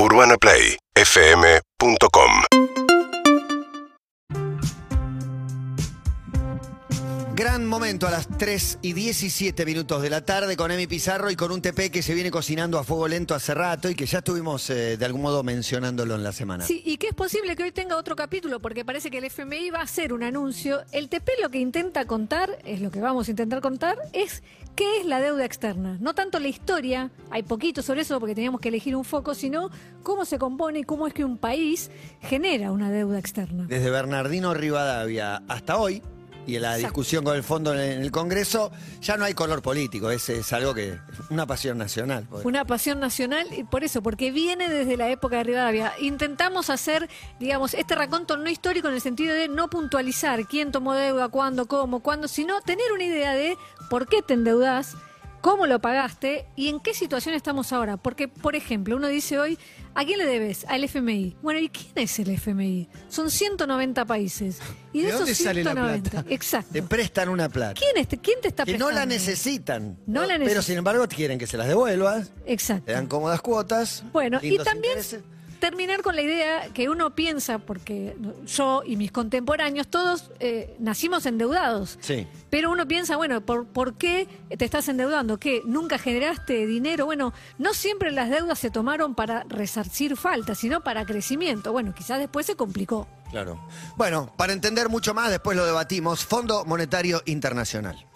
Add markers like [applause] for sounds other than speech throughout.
UrbanaPlayFM.com Gran momento a las 3 y 17 minutos de la tarde con Emi Pizarro y con un TP que se viene cocinando a fuego lento hace rato y que ya estuvimos eh, de algún modo mencionándolo en la semana. Sí, y que es posible que hoy tenga otro capítulo, porque parece que el FMI va a hacer un anuncio. El TP lo que intenta contar, es lo que vamos a intentar contar, es qué es la deuda externa. No tanto la historia, hay poquito sobre eso porque teníamos que elegir un foco, sino cómo se compone y cómo es que un país genera una deuda externa. Desde Bernardino Rivadavia hasta hoy, y en la Exacto. discusión con el fondo en el Congreso, ya no hay color político, es, es algo que una pasión nacional. Una pasión nacional, y por eso, porque viene desde la época de Rivadavia. Intentamos hacer, digamos, este raconto no histórico en el sentido de no puntualizar quién tomó deuda, cuándo, cómo, cuándo, sino tener una idea de por qué te endeudás, cómo lo pagaste y en qué situación estamos ahora. Porque, por ejemplo, uno dice hoy, ¿a quién le debes? Al FMI. Bueno, ¿y quién es el FMI? Son 190 países. Y de, ¿De esos dónde sale la 190, plata? exacto. Te prestan una plata. ¿Quién, es- ¿Quién te está Que prestando? no la necesitan. No la Pero necesitan. sin embargo quieren que se las devuelvas, Exacto. te dan cómodas cuotas. Bueno, y también intereses. Terminar con la idea que uno piensa, porque yo y mis contemporáneos, todos eh, nacimos endeudados. Sí. Pero uno piensa, bueno, ¿por, ¿por qué te estás endeudando? ¿Qué? ¿Nunca generaste dinero? Bueno, no siempre las deudas se tomaron para resarcir faltas, sino para crecimiento. Bueno, quizás después se complicó. Claro. Bueno, para entender mucho más, después lo debatimos. Fondo Monetario Internacional.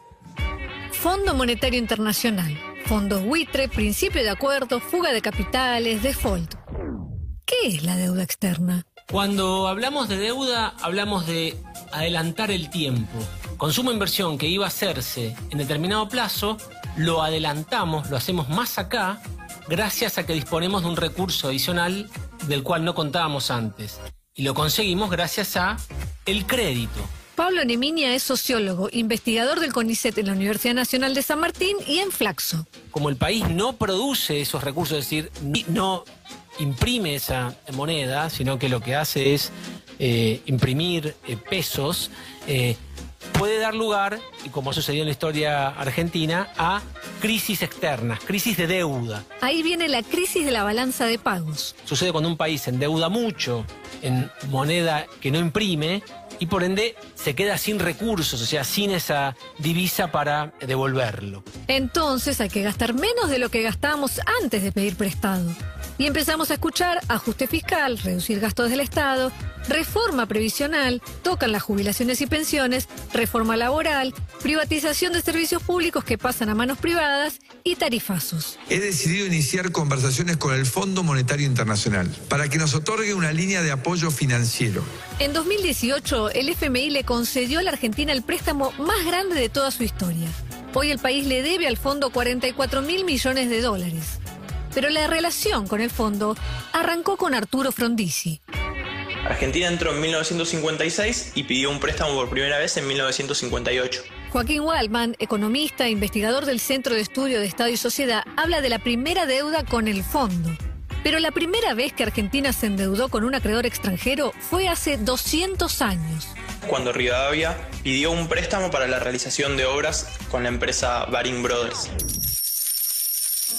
Fondo Monetario Internacional, fondos buitre, principio de acuerdo, fuga de capitales, default. ¿Qué es la deuda externa? Cuando hablamos de deuda, hablamos de adelantar el tiempo. Consumo e inversión que iba a hacerse en determinado plazo, lo adelantamos, lo hacemos más acá, gracias a que disponemos de un recurso adicional del cual no contábamos antes. Y lo conseguimos gracias a el crédito. Pablo Neminia es sociólogo, investigador del CONICET en la Universidad Nacional de San Martín y en Flaxo. como el país no produce esos recursos, es decir, no imprime esa moneda, sino que lo que hace es eh, imprimir eh, pesos, eh, puede dar lugar, y como sucedió en la historia argentina, a crisis externas, crisis de deuda. Ahí viene la crisis de la balanza de pagos. Sucede cuando un país endeuda mucho en moneda que no imprime y por ende se queda sin recursos, o sea, sin esa divisa para devolverlo. Entonces hay que gastar menos de lo que gastábamos antes de pedir prestado. Y empezamos a escuchar ajuste fiscal, reducir gastos del Estado, reforma previsional, tocan las jubilaciones y pensiones, reforma laboral, privatización de servicios públicos que pasan a manos privadas y tarifazos. He decidido iniciar conversaciones con el Fondo Monetario Internacional para que nos otorgue una línea de apoyo financiero. En 2018, el FMI le concedió a la Argentina el préstamo más grande de toda su historia. Hoy el país le debe al fondo 44 mil millones de dólares. Pero la relación con el fondo arrancó con Arturo Frondizi. Argentina entró en 1956 y pidió un préstamo por primera vez en 1958. Joaquín Waldman, economista e investigador del Centro de Estudio de Estado y Sociedad, habla de la primera deuda con el fondo. Pero la primera vez que Argentina se endeudó con un acreedor extranjero fue hace 200 años. Cuando Rivadavia pidió un préstamo para la realización de obras con la empresa Baring Brothers.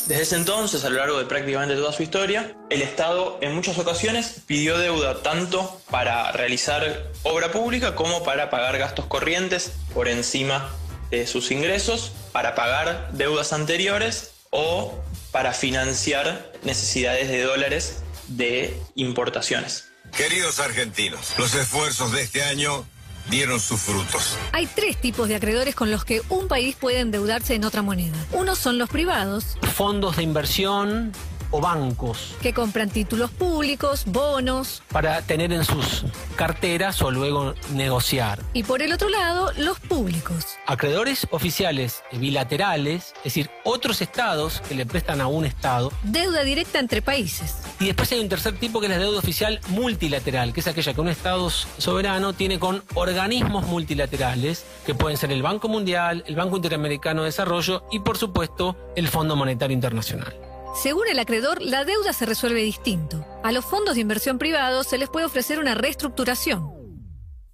Desde ese entonces, a lo largo de prácticamente toda su historia, el Estado en muchas ocasiones pidió deuda tanto para realizar obra pública como para pagar gastos corrientes por encima de sus ingresos, para pagar deudas anteriores o para financiar necesidades de dólares de importaciones. Queridos argentinos, los esfuerzos de este año dieron sus frutos. Hay tres tipos de acreedores con los que un país puede endeudarse en otra moneda. Unos son los privados, Fondos de inversión o bancos que compran títulos públicos, bonos, para tener en sus carteras o luego negociar. y por el otro lado, los públicos. Acreedores oficiales bilaterales, es decir, otros estados que le prestan a un estado. Deuda directa entre países. Y después hay un tercer tipo que es la deuda oficial multilateral, que es aquella que un estado soberano tiene con organismos multilaterales, que pueden ser el Banco Mundial, el Banco Interamericano de Desarrollo y por supuesto el Fondo Monetario Internacional. Según el acreedor, la deuda se resuelve distinto. A los fondos de inversión privados se les puede ofrecer una reestructuración.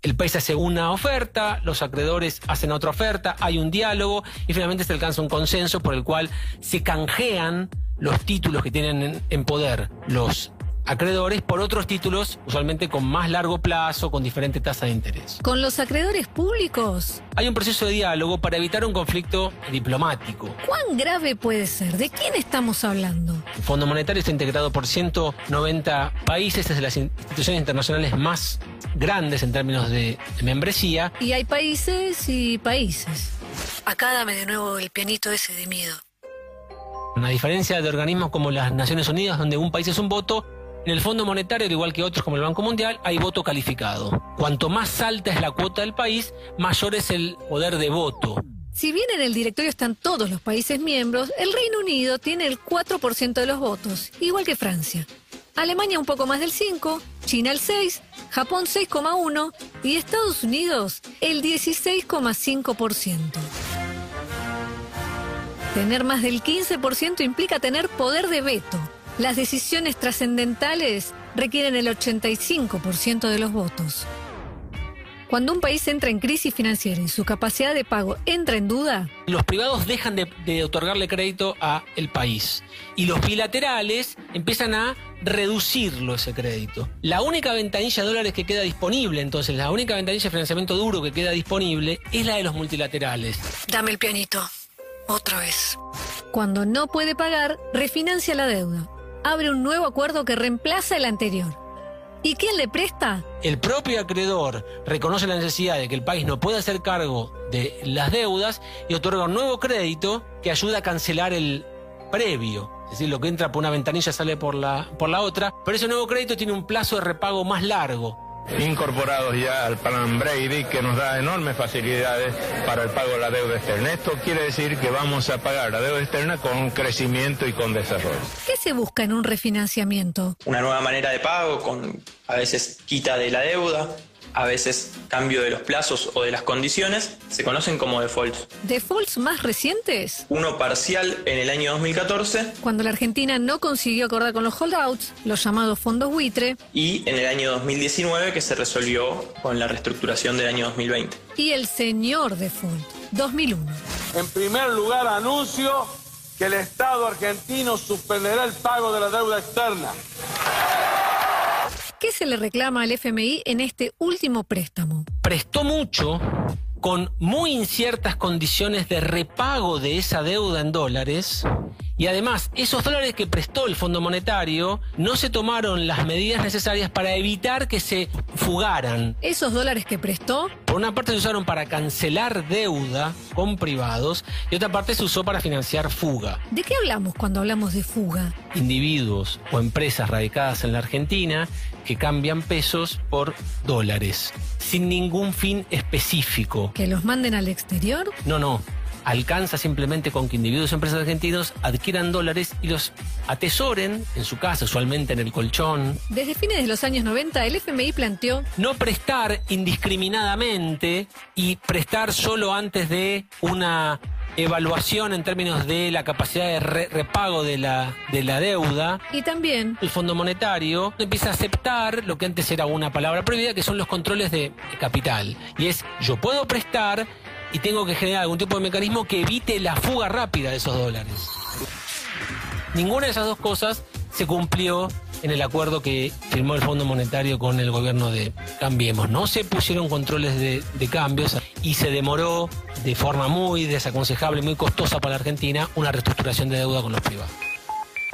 El país hace una oferta, los acreedores hacen otra oferta, hay un diálogo y finalmente se alcanza un consenso por el cual se canjean los títulos que tienen en, poder los acreedores por otros títulos, usualmente con más largo plazo, con diferente tasa de interés. Con los acreedores públicos, Hay un proceso de diálogo para evitar un conflicto diplomático. ¿cuán grave puede ser? ¿De quién estamos hablando? El Fondo Monetario está integrado por 190 países, es de las instituciones internacionales más grandes en términos de de membresía. Y hay países y países. Acá dame de nuevo el pianito ese de miedo. A diferencia de organismos como las Naciones Unidas, donde un país es un voto, en el Fondo Monetario, al igual que otros como el Banco Mundial, hay voto calificado. Cuanto más alta es la cuota del país, mayor es el poder de voto. Si bien en el directorio están todos los países miembros, el Reino Unido tiene el 4% de los votos, igual que Francia. Alemania un poco más del 5, China el 6, Japón 6,1 y Estados Unidos el 16,5%. Tener más del 15% implica tener poder de veto. Las decisiones trascendentales requieren el 85% de los votos. Cuando un país entra en crisis financiera y su capacidad de pago entra en duda, Los privados dejan de, de otorgarle crédito a el país y los bilaterales empiezan a reducirlo ese crédito. La única ventanilla de dólares que queda disponible, entonces, la única ventanilla de financiamiento duro que queda disponible es la de los multilaterales. Dame el pianito. Otra vez. Cuando no puede pagar, refinancia la deuda. Abre un nuevo acuerdo que reemplaza el anterior. ¿Y quién le presta? El propio acreedor reconoce la necesidad de que el país no pueda hacer cargo de las deudas y otorga un nuevo crédito que ayuda a cancelar el previo. Es decir, lo que entra por una ventanilla sale por la, por la otra. Pero ese nuevo crédito tiene un plazo de repago más largo. Incorporados ya al plan Brady que nos da enormes facilidades para el pago de la deuda externa. Esto quiere decir que vamos a pagar la deuda externa con crecimiento y con desarrollo. ¿Qué se busca en un refinanciamiento? Una nueva manera de pago con a veces quita de la deuda, a veces cambio de los plazos o de las condiciones, se conocen como defaults. ¿Defaults más recientes? Uno parcial en el año 2014 Cuando la Argentina no consiguió acordar con los holdouts, los llamados fondos buitre, y en el año 2019 que se resolvió con la reestructuración del año 2020. y el señor default, 2001. En primer lugar, anuncio que el Estado argentino suspenderá el pago de la deuda externa. ¿Qué se le reclama al FMI en este último préstamo? Prestó mucho con muy inciertas condiciones de repago de esa deuda en dólares. Y además, esos dólares que prestó el Fondo Monetario no se tomaron las medidas necesarias para evitar que se fugaran. Esos dólares que prestó, Por una parte se usaron para cancelar deuda con privados y otra parte se usó para financiar fuga. ¿de qué hablamos cuando hablamos de fuga? Individuos o empresas radicadas en la Argentina que cambian pesos por dólares, sin ningún fin específico. ¿Que los manden al exterior? No, no. Alcanza simplemente con que individuos o empresas argentinos adquieran dólares y los atesoren en su casa, usualmente en el colchón. Desde fines de los años 90, el FMI planteó No prestar indiscriminadamente y prestar solo antes de una evaluación en términos de la capacidad de re- repago de la, de la deuda. y también El Fondo Monetario empieza a aceptar lo que antes era una palabra prohibida, que son los controles de capital. Y es, yo puedo prestar y tengo que generar algún tipo de mecanismo que evite la fuga rápida de esos dólares. Ninguna de esas dos cosas se cumplió en el acuerdo que firmó el Fondo Monetario con el gobierno de Cambiemos. No se pusieron controles de, cambios y se demoró de forma muy desaconsejable, muy costosa para la Argentina, una reestructuración de deuda con los privados.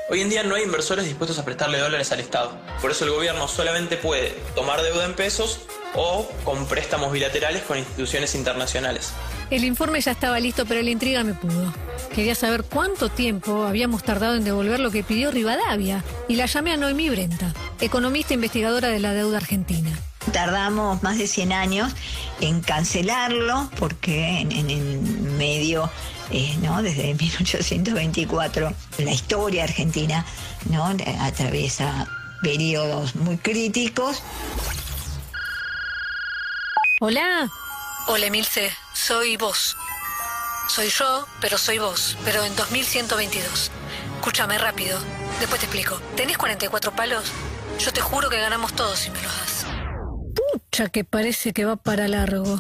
Hoy en día no hay inversores dispuestos a prestarle dólares al Estado. Por eso el gobierno solamente puede tomar deuda en pesos o con préstamos bilaterales con instituciones internacionales. el informe ya estaba listo, pero la intriga me pudo. Quería saber cuánto tiempo habíamos tardado en devolver lo que pidió Rivadavia y la llamé a Noemí Brenta, economista e investigadora de la deuda argentina. Tardamos más de 100 años en cancelarlo porque en, en el medio, eh, ¿no? desde [laughs] 1824, la historia argentina ¿no? atraviesa periodos muy críticos. Hola. Hola, Emilce. Soy vos. Soy yo, pero soy vos. Pero en 2122. Escúchame rápido. Después te explico. ¿Tenés 44 palos? Yo te juro que ganamos todos si me los das. Pucha, que parece que va para largo.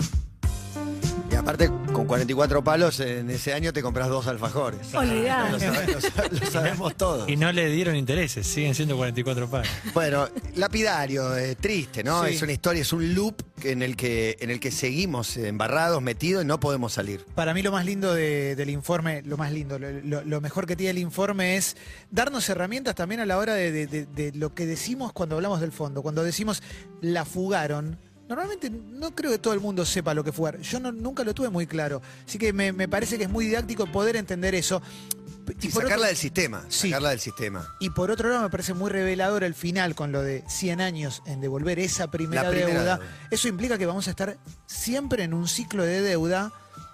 Aparte, con 44 palos en ese año te compras dos alfajores. Olvidate. Lo, sabe- lo sabemos todos. Y no le dieron intereses, siguen siendo 44 palos. Bueno, lapidario, eh, triste, ¿no? Sí. Es una historia, es un loop en el que, en el que seguimos embarrados, metidos y no podemos salir. Para mí lo más lindo de- del informe, lo más lindo, lo, lo- lo mejor que tiene el informe es darnos herramientas también a la hora de, de- de- de lo que decimos cuando hablamos del fondo. Cuando decimos la fugaron, normalmente no creo que todo el mundo sepa lo que fugar. Yo no- nunca lo tuve muy claro. Así que me, me parece que es muy didáctico poder entender eso. Y sacarla otro- del sistema. Sí. Sacarla del sistema. y por otro lado me parece muy revelador el final con lo de 100 años en devolver esa primera deuda. deuda. Eso implica que vamos a estar siempre en un ciclo de deuda,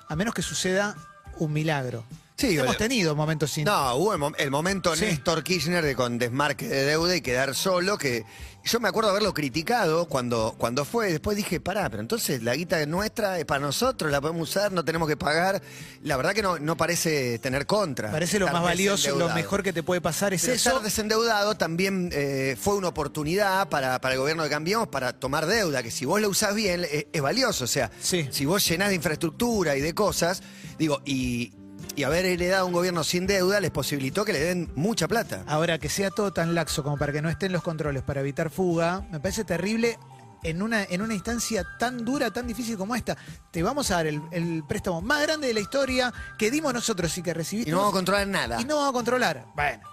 a menos que suceda un milagro. Sí, Hemos tenido momentos sin... No, hubo el, mom- el momento Sí. Néstor Kirchner de con desmarque de deuda y quedar solo, que yo me acuerdo haberlo criticado cuando, cuando fue, después dije, pará, pero entonces la guita nuestra es para nosotros, la podemos usar, no tenemos que pagar. La verdad que no, no parece tener contra. Parece lo más valioso, lo mejor que te puede pasar es Pero eso. estar desendeudado también eh, fue una oportunidad para, para el gobierno de Cambiemos para tomar deuda, que si vos la usás bien es, es valioso. O sea, Sí. si vos llenás de infraestructura y de cosas, digo, y, y haber heredado un gobierno sin deuda les posibilitó que le den mucha plata. Ahora, que sea todo tan laxo como para que no estén los controles para evitar fuga, me parece terrible en una, en una instancia tan dura, tan difícil como esta. Te vamos a dar el, el préstamo más grande de la historia que dimos nosotros y que recibiste. Y no vamos a controlar nada. y no vamos a controlar. Bueno,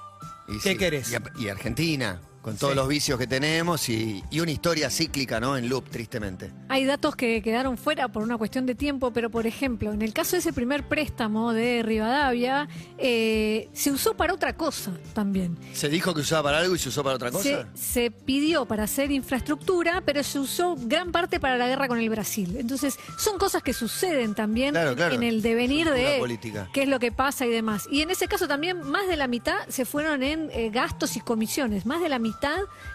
Y ¿qué querés? Y, a- y Argentina, con todos Sí. los vicios que tenemos y, y una historia cíclica, ¿no? En loop, tristemente. Hay datos que quedaron fuera por una cuestión de tiempo, pero por ejemplo, en el caso de ese primer préstamo de Rivadavia, eh, se usó para otra cosa también. Se dijo que usaba para algo y se usó para otra Se, cosa. se pidió para hacer infraestructura, pero se usó gran parte para la guerra con el Brasil. Entonces, son cosas que suceden también Claro, en- claro. en el devenir de política. qué es lo que pasa y demás. Y en ese caso también más de la mitad se fueron en eh, gastos y comisiones, más de la mitad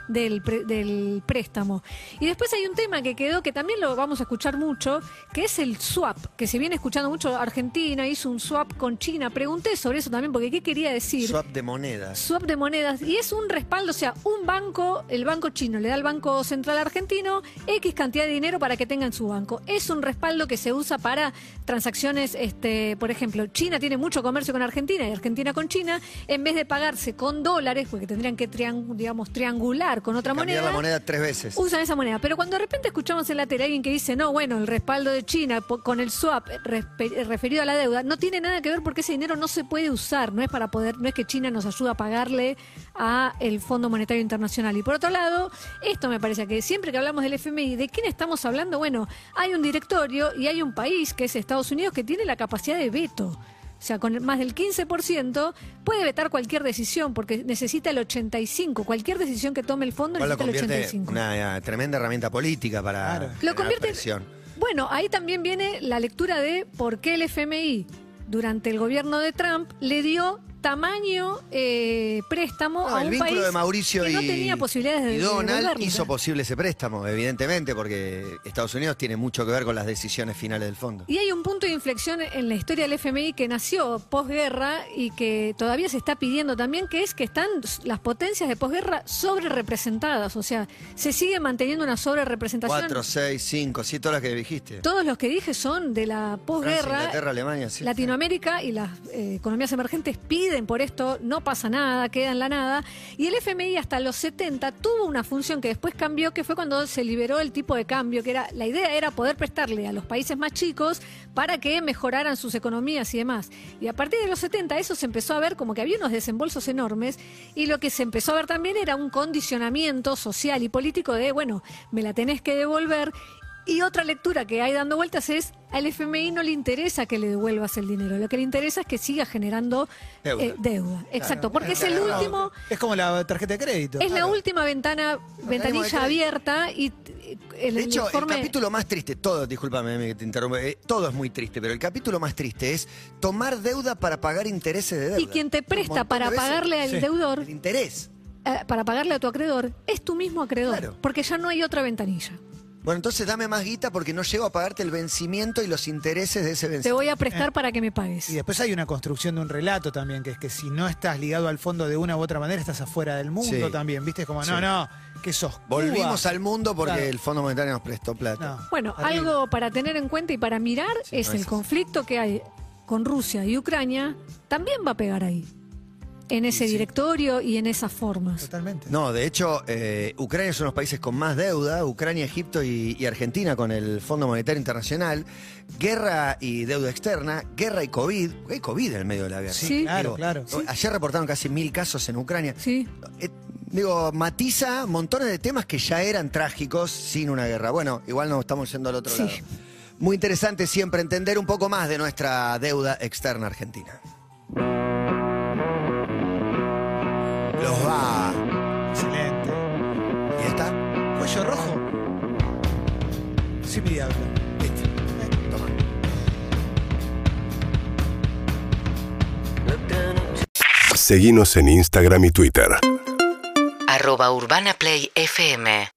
del, pre- del préstamo. Y después hay un tema que quedó, que también lo vamos a escuchar mucho, que es el swap, que se viene escuchando mucho. Argentina hizo un swap con China. Pregunté sobre eso también, porque ¿qué quería decir? Swap de monedas. swap de monedas y es un respaldo, o sea, un banco, el banco chino le da al Banco Central Argentino X cantidad de dinero para que tenga en su banco. Es un respaldo que se usa para transacciones, este, por ejemplo, China tiene mucho comercio con Argentina y Argentina con China, en vez de pagarse con dólares, porque tendrían que digamos, triangular con otra moneda. la moneda tres veces. Usan esa moneda, pero cuando de repente escuchamos en la tele a alguien que dice, no, bueno, el respaldo de China con el swap eh, eh, referido a la deuda, no tiene nada que ver porque ese dinero no se puede usar, no es para poder, no es que China nos ayuda a pagarle a el Fondo Monetario Internacional. Y por otro lado, esto me parece que siempre que hablamos del FMI, ¿de quién estamos hablando? Bueno, hay un directorio y hay un país, que es Estados Unidos, que tiene la capacidad de veto. O sea, con más del 15% puede vetar cualquier decisión porque necesita el 85. Cualquier decisión que tome el fondo lo necesita el convierte 85. en una tremenda herramienta política para Claro. Lo convierte presión. Bueno, ahí también viene la lectura de por qué el FMI durante el gobierno de Trump le dio tamaño eh, préstamo No, a el un vínculo país de Mauricio que y, no tenía posibilidades de, y Donald devolverlo. hizo posible ese préstamo, evidentemente, porque Estados Unidos tiene mucho que ver con las decisiones finales del fondo. Y hay un punto de inflexión en la historia del FMI que nació posguerra y que todavía se está pidiendo también, que es que están las potencias de posguerra sobre representadas. O sea, se sigue manteniendo una sobre representación. Cuatro, seis, cinco, sí, todas las que dijiste. Todos los que dije son de la Francia, posguerra. Inglaterra, Alemania, sí. Latinoamérica y las eh, economías emergentes piden por esto, no pasa nada, queda en la nada. Y el FMI hasta los 70 tuvo una función que después cambió, que fue cuando se liberó el tipo de cambio, que era la idea era poder prestarle a los países más chicos para que mejoraran sus economías y demás. Y a partir de los 70 eso se empezó a ver como que había unos desembolsos enormes y lo que se empezó a ver también era un condicionamiento social y político de, bueno, me la tenés que devolver y otra lectura que hay dando vueltas es al FMI no le interesa que le devuelvas el dinero, lo que le interesa es que siga generando Deuda. eh, deuda. Exacto, porque es el Claro. último, Es como la tarjeta de crédito. es la última ventana, ventanilla abierta y el, De hecho, informe- el capítulo más triste, todo, discúlpame que te interrumpa, eh, todo es muy triste, pero el capítulo más triste es tomar deuda para pagar intereses de deuda. y quien te presta para pagarle al Sí. deudor, El interés. eh, para pagarle a tu acreedor, es tu mismo acreedor, porque ya no hay otra ventanilla. Bueno, entonces dame más guita porque no llego a pagarte el vencimiento y los intereses de ese Te vencimiento. voy a prestar para que me pagues. Y después hay una construcción de un relato también, que es que si no estás ligado al fondo de una u otra manera, estás afuera del mundo Sí. también, ¿viste? Es como, Sí. no, no, que sos. Volvimos al mundo porque Claro. el Fondo Monetario nos prestó plata. No. Bueno, algo para tener en cuenta y para mirar Sí, es no el es- conflicto que hay con Rusia y Ucrania. También va a pegar ahí, en ese directorio y en esas formas. Totalmente. No, de hecho, eh, Ucrania es uno de los países con más deuda, Ucrania, Egipto y, y Argentina con el Fondo Monetario Internacional, guerra y deuda externa, guerra y COVID, hay COVID en el medio de la guerra. Sí. Claro, claro. Ayer reportaron casi mil casos en Ucrania. Sí. Eh, digo, matiza montones de temas que ya eran trágicos sin una guerra. Bueno, igual nos estamos yendo al otro Sí. lado. Muy interesante siempre entender un poco más de nuestra deuda externa argentina. Los va. Excelente. ¿Y está? Cuello rojo. Sí, mi diablo. Listo. Toma. Seguimos en Instagram y Twitter. Arroba Urbana Play FM